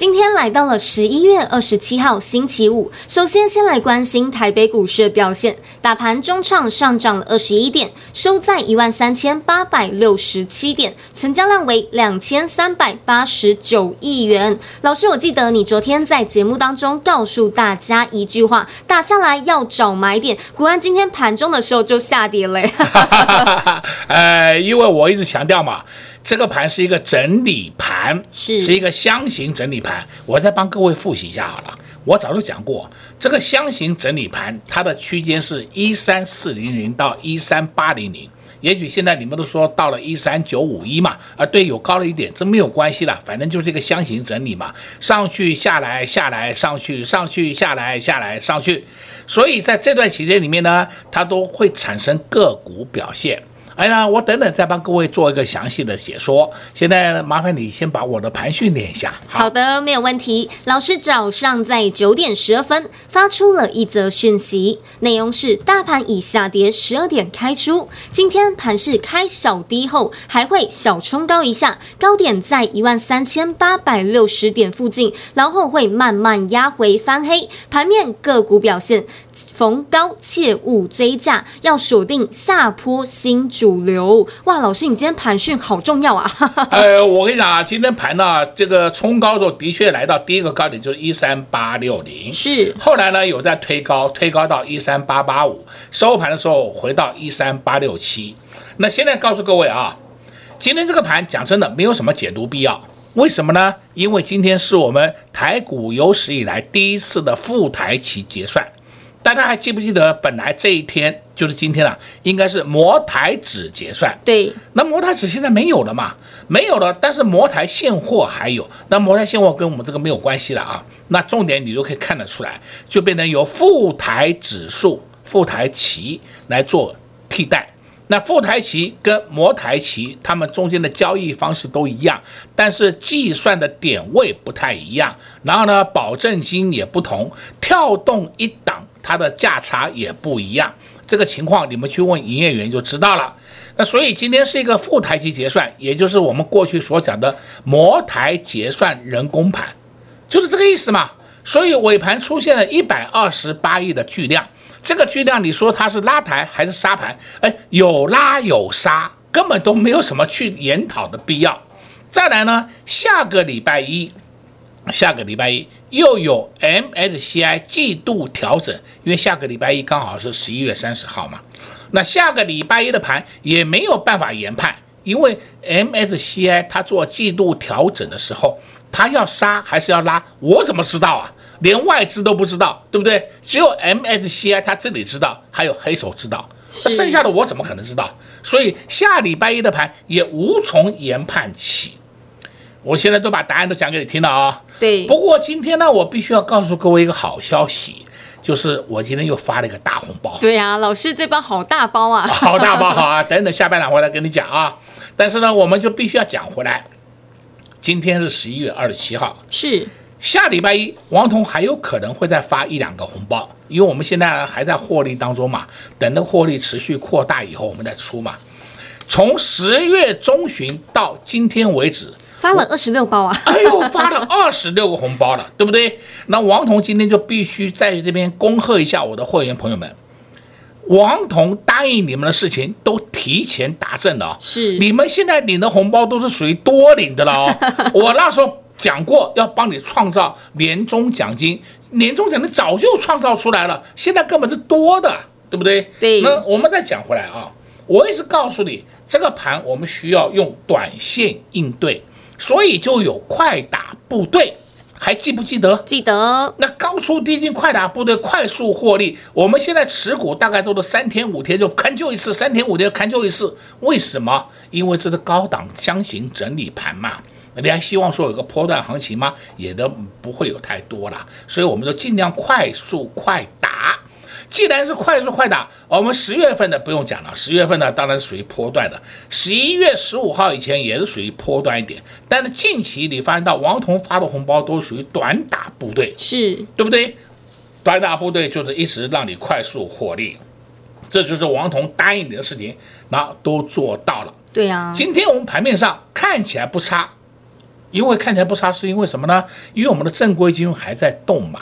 今天来到了十一月二十七号星期五，首先先来关心台北股市的表现，打盘中场上涨了二十一点，收在一万三千八百六十七点，成交量为两千三百八十九亿元。老师，我记得你昨天在节目当中告诉大家一句话，打下来要找买点，果然今天盘中的时候就下跌了。呃，因为我一直强调嘛。这个盘是一个整理盘，是是一个箱型整理盘。我再帮各位复习一下好了。我早就讲过，这个箱型整理盘它的区间是一三四零零到一三八零零。也许现在你们都说到了一三九五一嘛，啊，对，有高了一点，这没有关系了，反正就是一个箱型整理嘛，上去下来下来上去上去下来下来上去。所以在这段期间里面呢，它都会产生个股表现。哎呀，我等等再帮各位做一个详细的解说。现在麻烦你先把我的盘训练一下。好，的，没有问题。老师早上在九点十二分发出了一则讯息，内容是大盘已下跌十二点开出，今天盘势开小低后还会小冲高一下，高点在一万三千八百六十点附近，然后会慢慢压回翻黑。盘面个股表现，逢高切勿追价，要锁定下坡新主。流哇，老师，你今天盘讯好重要啊！呃，我跟你讲啊，今天盘呢，这个冲高的时候的确来到第一个高点就是一三八六零，是。后来呢有在推高，推高到一三八八五，收盘的时候回到一三八六七。那现在告诉各位啊，今天这个盘讲真的没有什么解读必要，为什么呢？因为今天是我们台股有史以来第一次的复台期结算。大家还记不记得，本来这一天就是今天啊，应该是摩台指结算。对，那摩台指现在没有了嘛？没有了，但是摩台现货还有。那摩台现货跟我们这个没有关系了啊。那重点你就可以看得出来，就变成由富台指数、富台期来做替代。那富台期跟摩台期，它们中间的交易方式都一样，但是计算的点位不太一样。然后呢，保证金也不同，跳动一档。它的价差也不一样，这个情况你们去问营业员就知道了。那所以今天是一个富台期结算，也就是我们过去所讲的摩台结算人工盘，就是这个意思嘛。所以尾盘出现了一百二十八亿的巨量，这个巨量你说它是拉抬还是杀盘？哎，有拉有杀，根本都没有什么去研讨的必要。再来呢，下个礼拜一。下个礼拜一又有 MSCI 季度调整，因为下个礼拜一刚好是十一月三十号嘛。那下个礼拜一的盘也没有办法研判，因为 MSCI 它做季度调整的时候，它要杀还是要拉，我怎么知道啊？连外资都不知道，对不对？只有 MSCI 它自己知道，还有黑手知道，那剩下的我怎么可能知道？所以下礼拜一的盘也无从研判起。我现在都把答案都讲给你听了啊。对。不过今天呢，我必须要告诉各位一个好消息，就是我今天又发了一个大红包。对呀、啊，老师这包好大包啊！好大包，好啊！等等下半场回来跟你讲啊。但是呢，我们就必须要讲回来。今天是十一月二十七号，是下礼拜一，王彤还有可能会再发一两个红包，因为我们现在还在获利当中嘛。等那个获利持续扩大以后，我们再出嘛。从十月中旬到今天为止。发了二十六包啊！哎呦，发了二十六个红包了，对不对？那王彤今天就必须在这边恭贺一下我的会员朋友们。王彤答应你们的事情都提前达成了，是你们现在领的红包都是属于多领的了哦。我那时候讲过要帮你创造年终奖金，年终奖金早就创造出来了，现在根本是多的，对不对？对。那我们再讲回来啊，我一直告诉你，这个盘我们需要用短线应对。所以就有快打部队，还记不记得？记得。那高出低进快打部队快速获利，我们现在持股大概都是三天五天就砍就一次，三天五天就砍就一次。为什么？因为这是高档箱型整理盘嘛。你还希望说有个波段行情吗？也都不会有太多了。所以我们就尽量快速快打。既然是快速快打，我们十月份的不用讲了，十月份呢当然是属于波段的，十一月十五号以前也是属于波段一点。但是近期你发现到王彤发的红包都属于短打部队，是对不对？短打部队就是一直让你快速获利，这就是王彤答应你的事情，那都做到了。对呀、啊，今天我们盘面上看起来不差，因为看起来不差是因为什么呢？因为我们的正规军还在动嘛，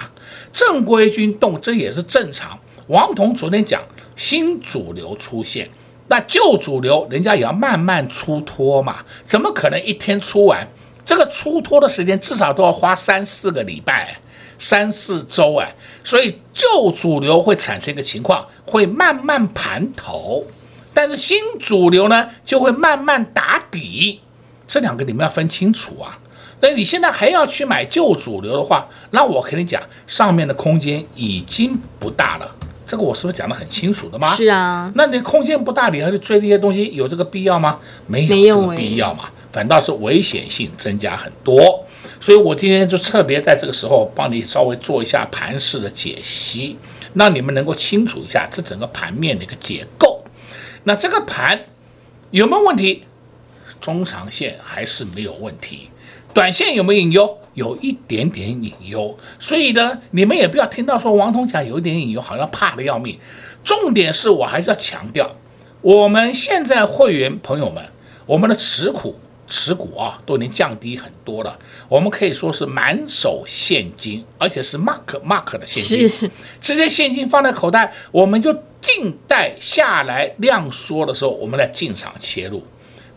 正规军动这也是正常。王彤昨天讲新主流出现，那旧主流人家也要慢慢出脱嘛，怎么可能一天出完？这个出脱的时间至少都要花三四个礼拜，三四周哎，所以旧主流会产生一个情况，会慢慢盘头，但是新主流呢就会慢慢打底，这两个你们要分清楚啊。那你现在还要去买旧主流的话，那我跟你讲，上面的空间已经不大了。这个我是不是讲得很清楚的吗？是啊，那你空间不大，你还去追这些东西，有这个必要吗？没有这个必要嘛，反倒是危险性增加很多。所以我今天就特别在这个时候帮你稍微做一下盘式的解析，让你们能够清楚一下这整个盘面的一个结构。那这个盘有没有问题？中长线还是没有问题，短线有没有隐忧？有一点点隐忧，所以呢，你们也不要听到说王彤讲有一点隐忧，好像怕的要命。重点是我还是要强调，我们现在会员朋友们，我们的持股持股啊都已经降低很多了，我们可以说是满手现金，而且是 mark mark 的现金，是这些现金放在口袋，我们就静待下来量缩的时候，我们来进场切入。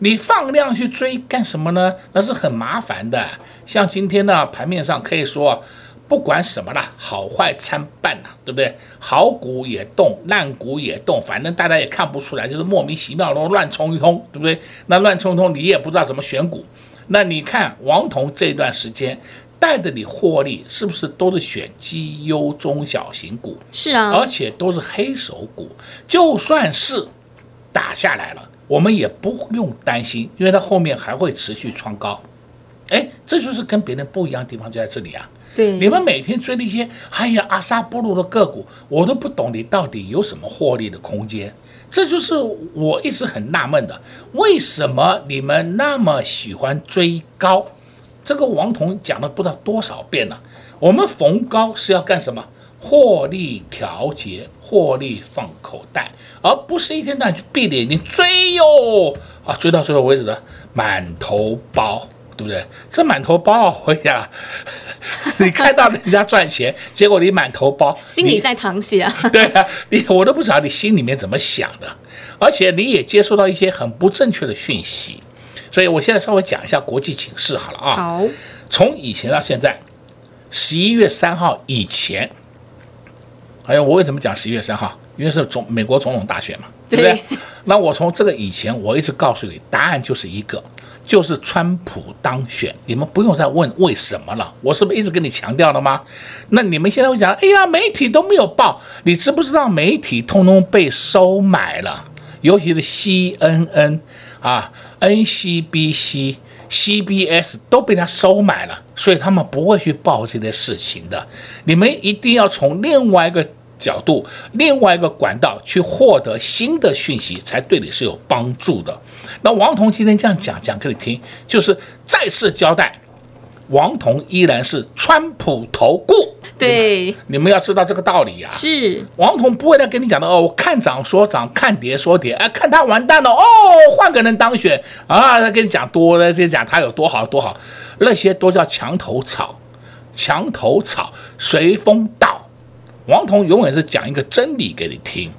你放量去追干什么呢？那是很麻烦的。像今天呢，盘面上可以说，不管什么啦，好坏参半呐，对不对？好股也动，烂股也动，反正大家也看不出来，就是莫名其妙的乱冲一通，对不对？那乱冲一通，你也不知道怎么选股。那你看王彤这段时间带着你获利，是不是都是选绩优中小型股？是啊，而且都是黑手股，就算是打下来了。我们也不用担心，因为它后面还会持续创高，哎，这就是跟别人不一样的地方就在这里啊。对，你们每天追那些还有阿萨布鲁的个股，我都不懂你到底有什么获利的空间。这就是我一直很纳闷的，为什么你们那么喜欢追高？这个王彤讲了不知道多少遍了。我们逢高是要干什么？获利调节，获利放口袋，而不是一天到晚去闭着眼睛追哟啊！追到最后为止的满头包，对不对？这满头包，我呀，你看到人家赚钱，结果你满头包，心里在淌血啊！对啊，你我都不知道你心里面怎么想的，而且你也接收到一些很不正确的讯息，所以我现在稍微讲一下国际情势好了啊。好，从以前到现在，十一月三号以前。哎呀，我为什么讲十一月三号？因为是总美国总统大选嘛，对不对？那我从这个以前，我一直告诉你，答案就是一个，就是川普当选。你们不用再问为什么了，我是不是一直跟你强调了吗？那你们现在会讲，哎呀，媒体都没有报，你知不知道媒体通通被收买了？尤其是 CNN 啊、NCBC、CBS 都被他收买了，所以他们不会去报这些事情的。你们一定要从另外一个角度、另外一个管道去获得新的讯息，才对你是有帮助的。那王彤今天这样讲讲给你听，就是再次交代，王彤依然是川普投顾。对，你，们要知道这个道理呀、啊。是王彤不会再跟你讲的哦，我看涨说涨，看跌说跌，哎，看他完蛋了哦，换个人当选啊，他跟你讲多了，这讲他有多好多好，那些都叫墙头草，墙头草随风倒。王彤永远是讲一个真理给你听，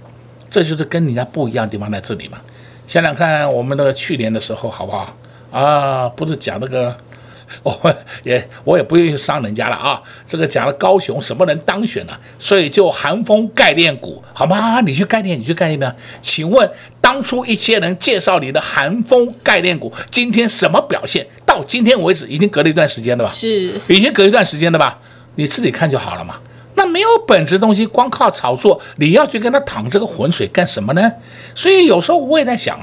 这就是跟人家不一样的地方在这里嘛。想想看，我们那个去年的时候好不好啊？不是讲那个 我也我也不愿意伤人家了啊。这个讲了高雄什么人当选了，所以就寒风概念股，好吗？你去概念，你去概念没有？请问当初一些人介绍你的寒风概念股，今天什么表现？到今天为止，已经隔了一段时间了吧？是，已经隔一段时间了吧？你自己看就好了嘛。那没有本质东西，光靠炒作，你要去跟他淌这个浑水干什么呢？所以有时候我也在想，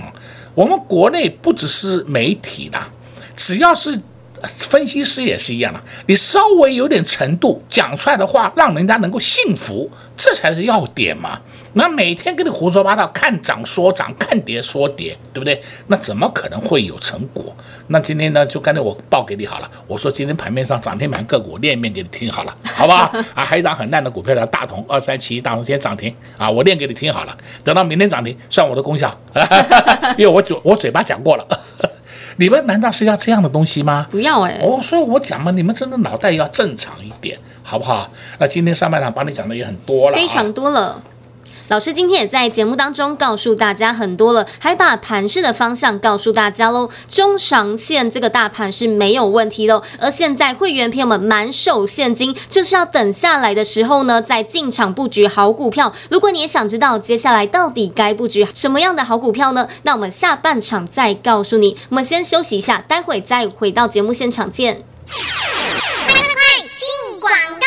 我们国内不只是媒体的，只要是分析师也是一样的，你稍微有点程度，讲出来的话让人家能够信服，这才是要点嘛。那每天跟你胡说八道，看涨说涨，看跌说跌，对不对？那怎么可能会有成果？那今天呢，就刚才我报给你好了。我说今天盘面上涨停板个股，练一遍给你听好了，好不好？啊，还有一张很烂的股票叫大同二三七一，大同今天涨停啊，我练给你听好了。等到明天涨停，算我的功效，因为我嘴我嘴巴讲过了。你们难道是要这样的东西吗？不要哎、欸。哦，所以我讲嘛，你们真的脑袋要正常一点，好不好？那今天上半场帮你讲的也很多了，非常多了。老师今天也在节目当中告诉大家很多了，还把盘势的方向告诉大家喽。中长线这个大盘是没有问题的，而现在会员朋友们满手现金，就是要等下来的时候呢，再进场布局好股票。如果你也想知道接下来到底该布局什么样的好股票呢？那我们下半场再告诉你。我们先休息一下，待会再回到节目现场见。快进广告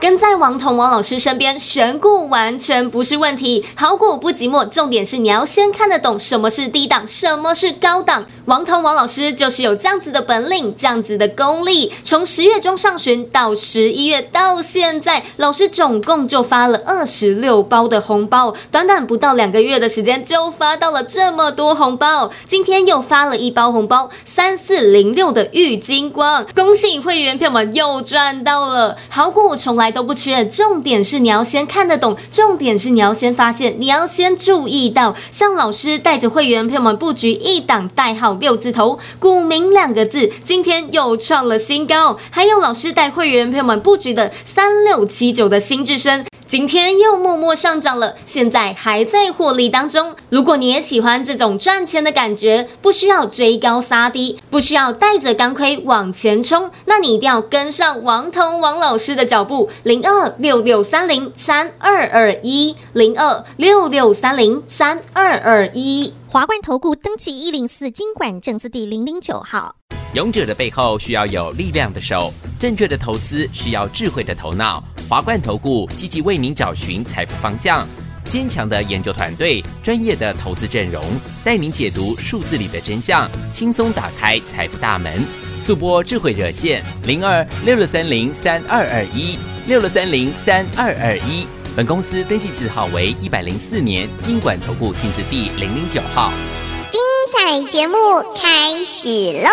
跟在王彤王老师身边，选股完全不是问题。好股不寂寞，重点是你要先看得懂什么是低档，什么是高档。王彤王老师就是有这样子的本领，这样子的功力。从十月中上旬到十一月到现在，老师总共就发了二十六包的红包，短短不到两个月的时间就发到了这么多红包。今天又发了一包红包，三四零六的玉金光，恭喜会员票们又赚到了。好股从来都不缺，重点是你要先看得懂，重点是你要先发现，你要先注意到，像老师带着会员朋友们布局一档代号六字头，股民两个字，今天又创了新高，还有老师带会员朋友们布局的三六七九的新智深。今天又默默上涨了，现在还在获利当中。如果你也喜欢这种赚钱的感觉，不需要追高杀低，不需要带着钢盔往前冲，那你一定要跟上王彤王老师的脚步。零二六六三零三二二一，零二六六三零三二二一。华冠投顾登记一零四经管证字第零零九号。勇者的背后需要有力量的手，正确的投资需要智慧的头脑。华冠投顾积极为您找寻财富方向，坚强的研究团队，专业的投资阵容，带您解读数字里的真相，轻松打开财富大门。速拨智慧热线零二六六三零三二二一六六三零三二二一。本公司登记字号为一百零四年金管投顾新字第零零九号。精彩节目开始喽！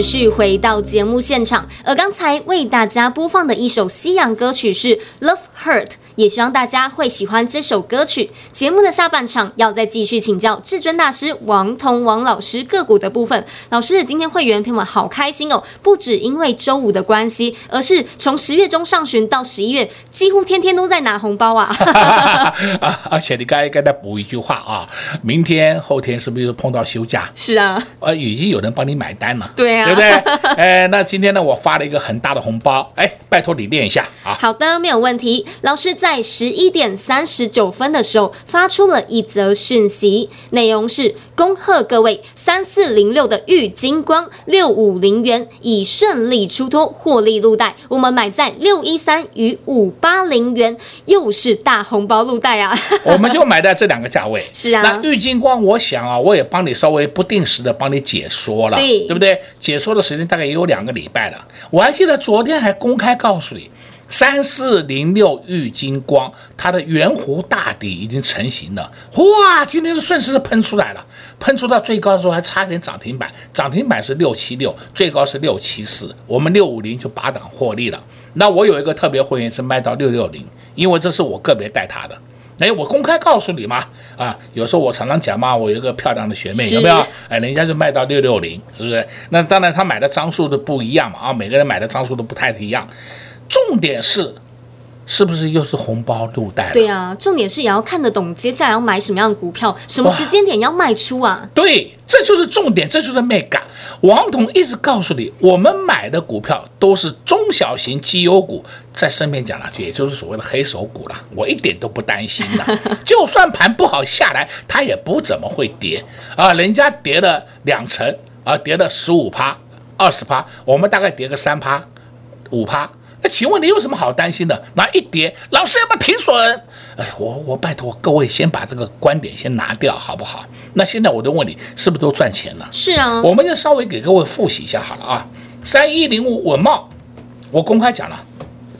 们持续回到节目现场，而刚才为大家播放的一首西洋歌曲是《Love Hurt》。也希望大家会喜欢这首歌曲。节目的下半场要再继续请教至尊大师王彤王老师个股的部分。老师，今天会员朋友们好开心哦，不只因为周五的关系，而是从十月中上旬到十一月，几乎天天都在拿红包啊！啊，而且你该跟他补一句话啊，明天后天是不是又碰到休假？是啊，呃，已经有人帮你买单了，对啊，对不对？哎，那今天呢，我发了一个很大的红包，哎，拜托你念一下啊。好的，没有问题。老师在。在十一点三十九分的时候，发出了一则讯息，内容是：恭贺各位三四零六的玉金光六五零元已顺利出脱，获利路袋。我们买在六一三与五八零元，又是大红包路袋啊！我们就 买在这两个价位。是啊，那玉金光，我想啊，我也帮你稍微不定时的帮你解说了，对，对不对？解说时间大概也有两个礼拜了。我还记得昨天还公开告诉你。三四零六玉金光，它的圆弧大底已经成型了，哇！今天就顺势的喷出来了，喷出到最高的时候还差一点涨停板，涨停板是六七六，最高是六七四，我们六五零就拔档获利了。那我有一个特别会员是卖到六六零，因为这是我个别带他的，哎，我公开告诉你嘛，啊，有时候我常常讲嘛，我有一个漂亮的学妹，有没有？哎，人家就卖到六六零，是不是？那当然他买的张数都不一样嘛，啊，每个人买的张数都不太一样。重点是，是不是又是红包入袋了？对啊，重点是也要看得懂接下来要买什么样的股票，什么时间点要卖出啊？对，这就是重点，这就是 mega。王彤一直告诉你，我们买的股票都是中小型绩优股，在身边讲了句，也就是所谓的黑手股了。我一点都不担心的，就算盘不好下来，它也不怎么会跌啊。人家跌了两成啊，跌了十五趴、二十趴，我们大概跌个三趴、五趴。那请问你有什么好担心的？拿一跌，老师要不要停损？哎，我我拜托各位先把这个观点先拿掉，好不好？那现在我就问你，是不是都赚钱了？是啊，我们就稍微给各位复习一下好了啊。三一零五稳茂，我公开讲了，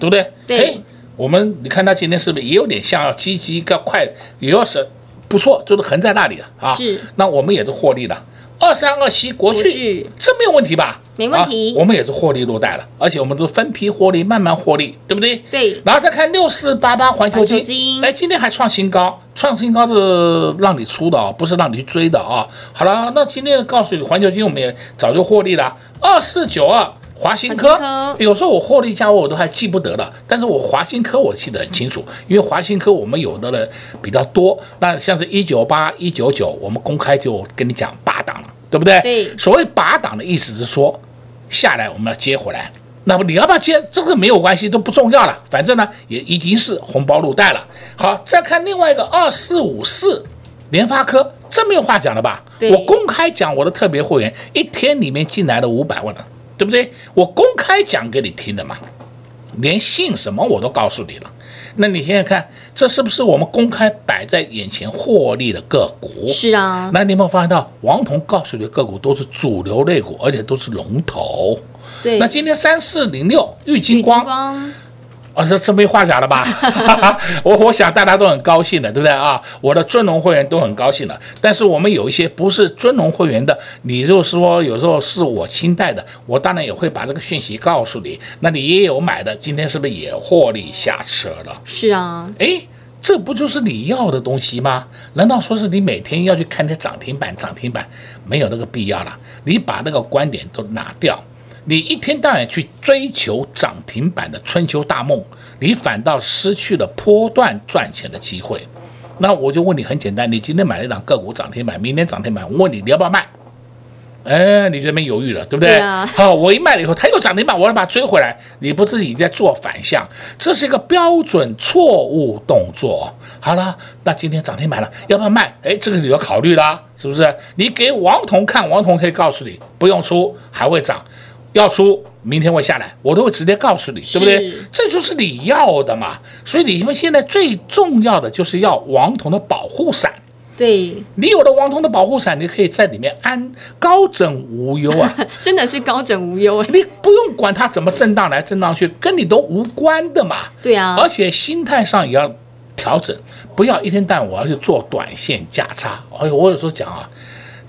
对不对？对。哎，我们你看他今天是不是也有点像要积极要快，也要是不错，就是横在那里了啊。是。那我们也是获利的。二三二七国巨，这没有问题吧？没问题，啊，我们也是获利落袋了，而且我们都分批获利，慢慢获利，对不对？对。然后再看六四八八环球金，哎，今天还创新高，创新高是让你出的哦，不是让你去追的啊。好了，那今天告诉你，环球金我们也早就获利了，二四九二。华新科，有时候我获利价位我都还记不得了，但是我华新科我记得很清楚，因为华新科我们有的人比较多，那像是一九八一九九，我们公开就跟你讲八档了，对不对？对。所谓拔档的意思是说，下来我们要接回来，那么你要不要接，这个没有关系，都不重要了，反正呢也已经是红包入袋了。好，再看另外一个二四五四联发科，这没有话讲了吧？我公开讲我的特别会员一天里面进来了五百万了。对不对？我公开讲给你听的嘛，连姓什么我都告诉你了。那你现在看，这是不是我们公开摆在眼前获利的个股？是啊。那你有没有发现到，王彤告诉你的个股都是主流类股，而且都是龙头。对。那今天三四零六玉金光。啊，这这没话讲了吧？我我想大家都很高兴的，对不对啊？我的尊龙会员都很高兴的。但是我们有一些不是尊龙会员的，你就是说有时候是我亲带的，我当然也会把这个讯息告诉你。那你也有买的，今天是不是也获利下车了？是啊。哎，这不就是你要的东西吗？难道说是你每天要去看那涨停板？涨停板没有那个必要了。你把那个观点都拿掉。你一天到晚去追求涨停板的春秋大梦，你反倒失去了波段赚钱的机会。那我就问你，很简单，你今天买了一档个股涨停板，明天涨停板，我问你，你要不要卖？哎，你这边犹豫了，对不对？好，我一卖了以后，它又涨停板，我要把它追回来，你不是已经在做反向？这是一个标准错误动作。好了，那今天涨停板了，要不要卖？哎，这个你要考虑啦，是不是？你给王彤看，王彤可以告诉你，不用出，还会涨。要出，明天会下来，我都会直接告诉你，对不对？这就是你要的嘛。所以你们现在最重要的就是要王彤的保护伞。对，你有了王彤的保护伞，你可以在里面安高枕无忧啊！真的是高枕无忧，你不用管它怎么震荡来震荡去，跟你都无关的嘛。对啊，而且心态上也要调整，不要一天到晚我要去做短线价差。哎呦，我有时候讲啊。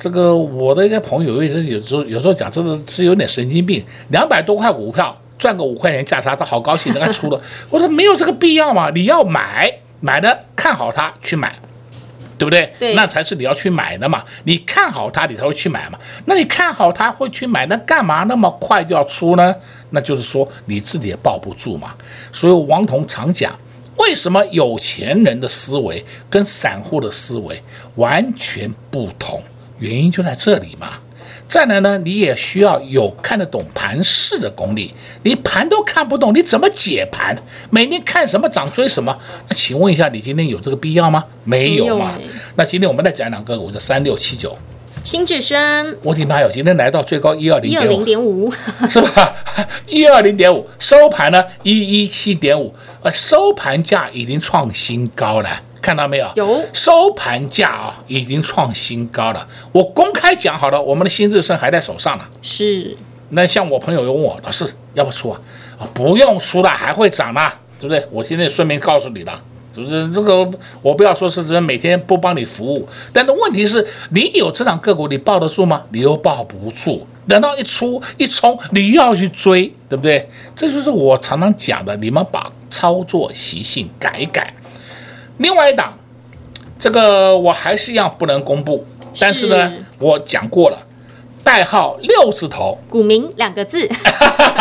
这个我的一个朋友，有有时候有时候讲，真的是有点神经病。两百多块股票赚个五块钱价差，他好高兴，他出了。我说没有这个必要嘛，你要买买的看好它去买，对不对？对，那才是你要去买的嘛。你看好它，你才会去买嘛。那你看好它会去买，那干嘛那么快就要出呢？那就是说你自己也抱不住嘛。所以王彤常讲。为什么有钱人的思维跟散户的思维完全不同？原因就在这里嘛。再来呢，你也需要有看得懂盘势的功力。你盘都看不懂，你怎么解盘？每天看什么涨追什么？那请问一下，你今天有这个必要吗？没有嘛。那今天我们再讲两个，我的三六七九。新智深，我的妈哟，今天来到最高一二零一二零点五，是吧？一二零点五，收盘呢一一七点五，呃，收盘价已经创新高了，看到没有？有，收盘价啊已经创新高了。我公开讲好了，我们的新日升还在手上呢。是。那像我朋友有问我，老师要不要出啊？啊，不用出了，还会涨嘛，对不对？我现在顺便告诉你了。就是这个，我不要说是什每天不帮你服务，但是问题是，你有这档个股，你抱得住吗？你又抱不住。等到一出一冲，你又要去追，对不对？这就是我常常讲的，你们把操作习性改一改。另外一档，这个我还是一样不能公布，但是呢，是我讲过了，代号六字头，股民两个字，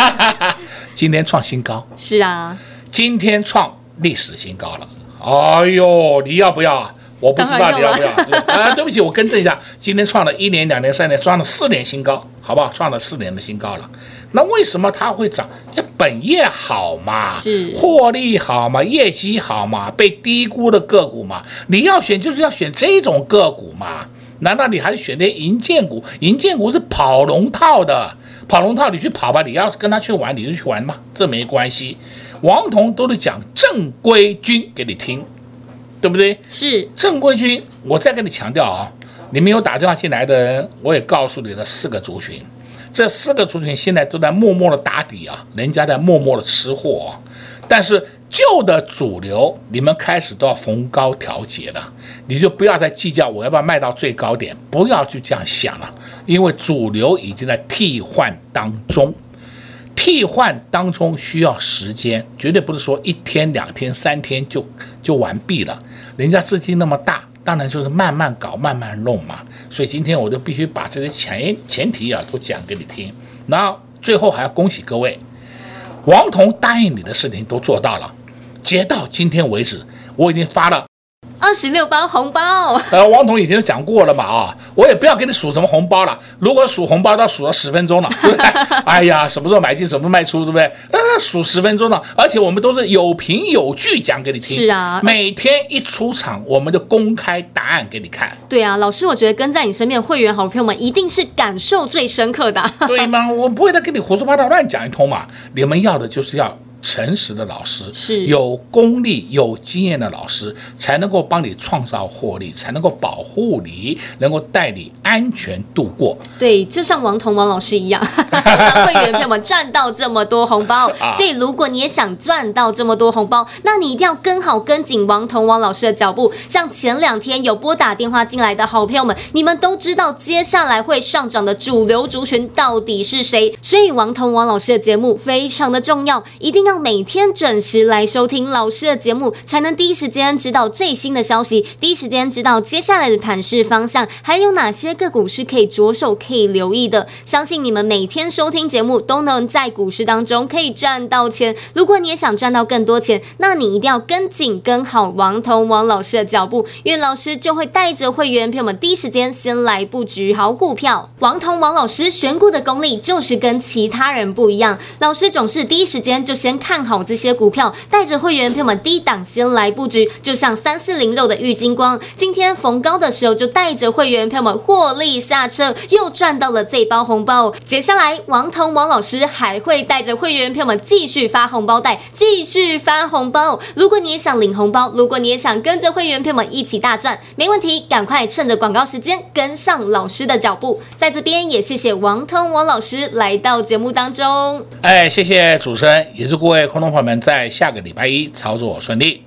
今天创新高。是啊，今天创历史新高了。哎呦，你要不要啊？我不知道你要不要啊？对不起，我更正一下，今天创了一年、两年、三年，创了四年新高，好不好？创了四年的新高了。那为什么它会涨？本业好嘛，是获利好嘛，业绩好嘛，被低估的个股嘛，你要选就是要选这种个股嘛？难道你还选那银建股？银建股是跑龙套的，跑龙套你去跑吧，你要跟他去玩你就去玩嘛，这没关系。王彤都是讲正规军给你听，对不对？是正规军。我再跟你强调啊，你们有打电话进来的人，我也告诉你的四个族群，这四个族群现在都在默默的打底啊，人家在默默的吃货啊。但是旧的主流，你们开始都要逢高调节了，你就不要再计较我要不要卖到最高点，不要去这样想了，因为主流已经在替换当中。替换当中需要时间，绝对不是说一天、两天、三天就就完毕了。人家资金那么大，当然就是慢慢搞、慢慢弄嘛。所以今天我就必须把这些前前提啊都讲给你听。然后最后还要恭喜各位，王彤答应你的事情都做到了。截到今天为止，我已经发了。二十六包红包，呃，王彤以前就讲过了嘛，啊，我也不要给你数什么红包了。如果数红包，都数了十分钟了，对不对？哎呀，什么时候买进，什么时候卖出，对不对？那数十分钟了，而且我们都是有凭有据讲给你听。是啊，每天一出场，我们就公开答案给你看。对啊，老师，我觉得跟在你身边的会员好朋友们一定是感受最深刻的。对吗？我不会再跟你胡说八道乱讲一通嘛。你们要的就是要。诚实的老师是有功力、有经验的老师，才能够帮你创造获利，才能够保护你，能够带你安全度过。对，就像王彤王老师一样，让 会员朋友们赚到这么多红包。所以，如果你也想赚到这么多红包，那你一定要跟好、跟紧王彤王老师的脚步。像前两天有拨打电话进来的好朋友们，你们都知道接下来会上涨的主流族群到底是谁。所以，王彤王老师的节目非常的重要，一定要。要每天准时来收听老师的节目，才能第一时间知道最新的消息，第一时间知道接下来的盘势方向，还有哪些个股是可以着手可以留意的。相信你们每天收听节目，都能在股市当中可以赚到钱。如果你也想赚到更多钱，那你一定要跟紧跟好王彤王老师的脚步，因为老师就会带着会员朋友们第一时间先来布局好股票。王彤王老师选股的功力就是跟其他人不一样，老师总是第一时间就先。看好这些股票，带着会员朋友们低档先来布局，就像三四零六的玉金光，今天逢高的时候就带着会员朋友们获利下车，又赚到了这包红包。接下来，王彤王老师还会带着会员朋友们继续发红包袋，继续发红包。如果你也想领红包，如果你也想跟着会员朋友们一起大赚，没问题，赶快趁着广告时间跟上老师的脚步。在这边也谢谢王彤王老师来到节目当中。哎，谢谢主持人，也是各各位观众朋友们，在下个礼拜一操作顺利。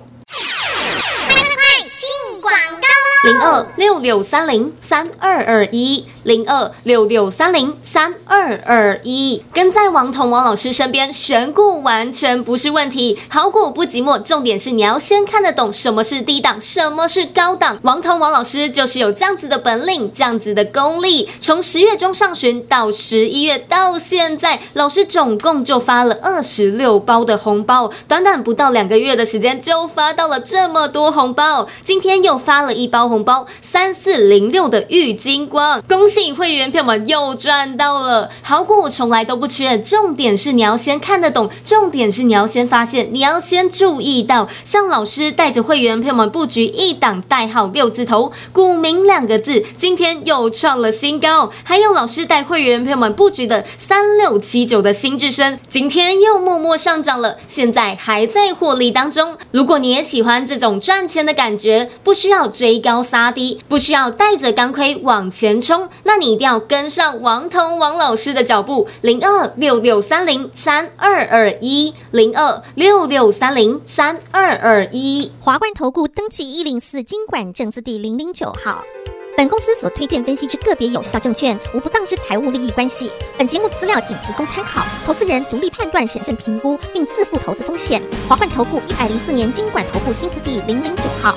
零二六六三零三二二一，零二六六三零三二二一。跟在王彤王老师身边，选股完全不是问题。好股不寂寞，重点是你要先看得懂什么是低档，什么是高档。王彤王老师就是有这样子的本领，这样子的功力。从十月中上旬到十一月到现在，老师总共就发了二十六包的红包，短短不到两个月的时间就发到了这么多红包。今天又发了一包红。红包三四零六的玉金光，恭喜会员朋友们又赚到了！好股从来都不缺，重点是你要先看得懂，重点是你要先发现，你要先注意到。像老师带着会员朋友们布局一档代号六字头，股民两个字，今天又创了新高。还有老师带会员朋友们布局的三六七九的新智深，今天又默默上涨了，现在还在获利当中。如果你也喜欢这种赚钱的感觉，不需要追高。杀低，不需要带着钢盔往前冲，那你一定要跟上王彤王老师的脚步，零二六六三零三二二一，零二六六三零三二二一，华冠投顾登记一零四经管证字第零零九号。本公司所推荐分析之个别有效证券，无不当之财务利益关系。本节目资料仅提供参考，投资人独立判断、审慎评估，并自负投资风险。华冠投顾一百零四年经管投顾新字第零零九号。